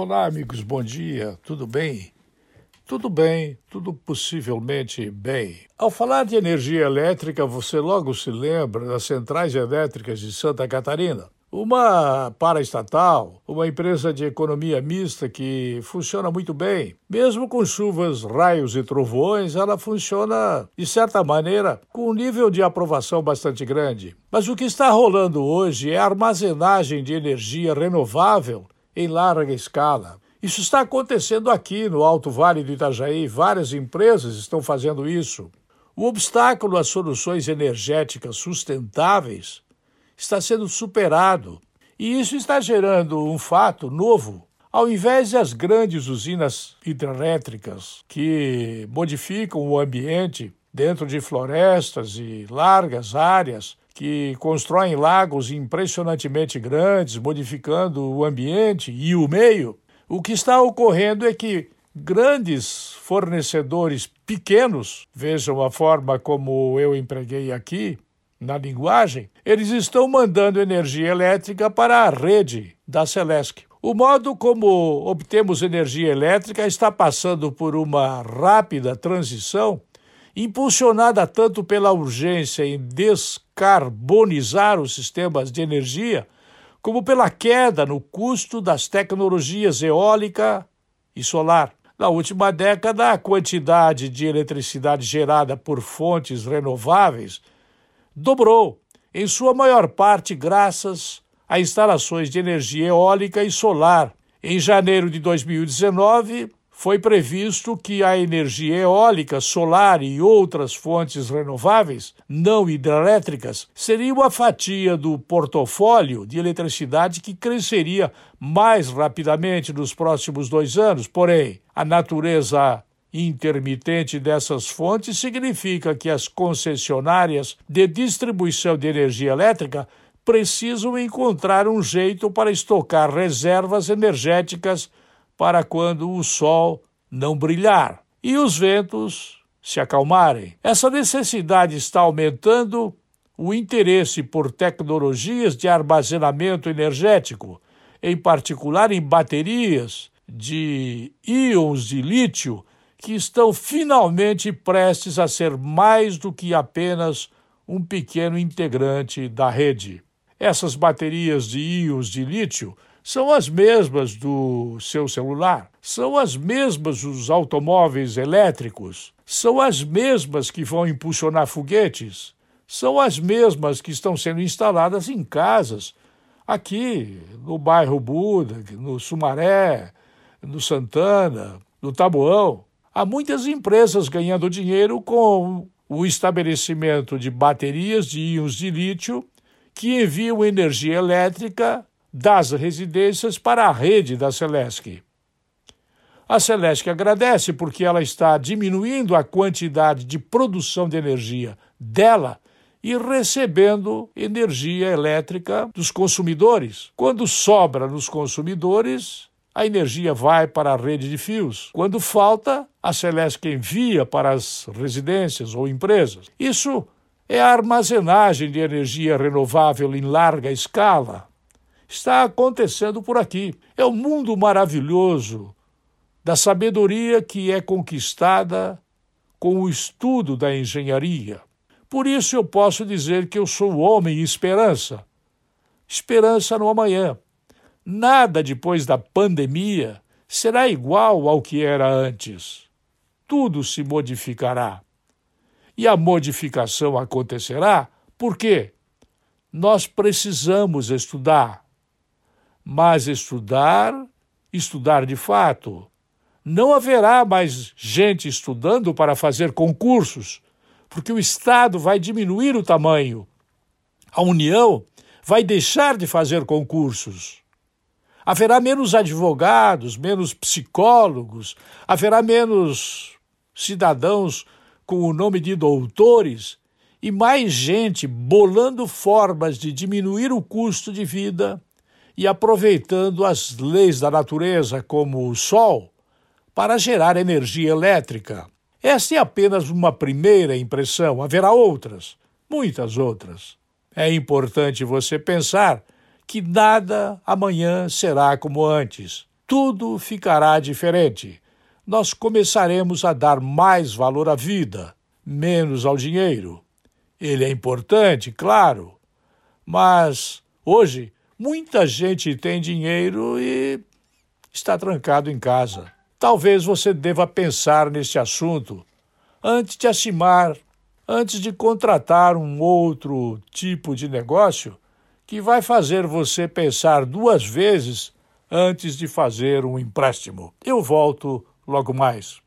Olá, amigos, bom dia, tudo bem? Tudo bem, tudo possivelmente bem. Ao falar de energia elétrica, você logo se lembra das centrais elétricas de Santa Catarina. Uma paraestatal, uma empresa de economia mista que funciona muito bem. Mesmo com chuvas, raios e trovões, ela funciona, de certa maneira, com um nível de aprovação bastante grande. Mas o que está rolando hoje é a armazenagem de energia renovável em larga escala. Isso está acontecendo aqui no Alto Vale do Itajaí, várias empresas estão fazendo isso. O obstáculo às soluções energéticas sustentáveis está sendo superado, e isso está gerando um fato novo. Ao invés das grandes usinas hidrelétricas que modificam o ambiente dentro de florestas e largas áreas que constroem lagos impressionantemente grandes, modificando o ambiente e o meio, o que está ocorrendo é que grandes fornecedores pequenos, vejam a forma como eu empreguei aqui na linguagem, eles estão mandando energia elétrica para a rede da Celesc. O modo como obtemos energia elétrica está passando por uma rápida transição impulsionada tanto pela urgência em descarbonizar os sistemas de energia, como pela queda no custo das tecnologias eólica e solar. Na última década, a quantidade de eletricidade gerada por fontes renováveis dobrou, em sua maior parte graças a instalações de energia eólica e solar. Em janeiro de 2019, foi previsto que a energia eólica, solar e outras fontes renováveis não hidrelétricas seria uma fatia do portfólio de eletricidade que cresceria mais rapidamente nos próximos dois anos. Porém, a natureza intermitente dessas fontes significa que as concessionárias de distribuição de energia elétrica precisam encontrar um jeito para estocar reservas energéticas para quando o sol não brilhar e os ventos se acalmarem. Essa necessidade está aumentando o interesse por tecnologias de armazenamento energético, em particular em baterias de íons de lítio, que estão finalmente prestes a ser mais do que apenas um pequeno integrante da rede. Essas baterias de íons de lítio são as mesmas do seu celular, são as mesmas dos automóveis elétricos, são as mesmas que vão impulsionar foguetes, são as mesmas que estão sendo instaladas em casas, aqui no bairro Buda, no Sumaré, no Santana, no Taboão. Há muitas empresas ganhando dinheiro com o estabelecimento de baterias de íons de lítio que enviam energia elétrica das residências para a rede da Celesc. A Celesc agradece porque ela está diminuindo a quantidade de produção de energia dela e recebendo energia elétrica dos consumidores. Quando sobra nos consumidores, a energia vai para a rede de fios. Quando falta, a Celesc envia para as residências ou empresas. Isso é a armazenagem de energia renovável em larga escala está acontecendo por aqui. É o um mundo maravilhoso da sabedoria que é conquistada com o estudo da engenharia. Por isso eu posso dizer que eu sou homem esperança. Esperança no amanhã. Nada depois da pandemia será igual ao que era antes. Tudo se modificará. E a modificação acontecerá porque nós precisamos estudar mas estudar, estudar de fato. Não haverá mais gente estudando para fazer concursos, porque o Estado vai diminuir o tamanho. A União vai deixar de fazer concursos. Haverá menos advogados, menos psicólogos, haverá menos cidadãos com o nome de doutores e mais gente bolando formas de diminuir o custo de vida e aproveitando as leis da natureza, como o sol, para gerar energia elétrica. Esta é apenas uma primeira impressão, haverá outras, muitas outras. É importante você pensar que nada amanhã será como antes. tudo ficará diferente. Nós começaremos a dar mais valor à vida, menos ao dinheiro. Ele é importante, claro, mas hoje muita gente tem dinheiro e está trancado em casa. Talvez você deva pensar neste assunto antes de acimar, antes de contratar um outro tipo de negócio que vai fazer você pensar duas vezes antes de fazer um empréstimo. Eu volto logo mais.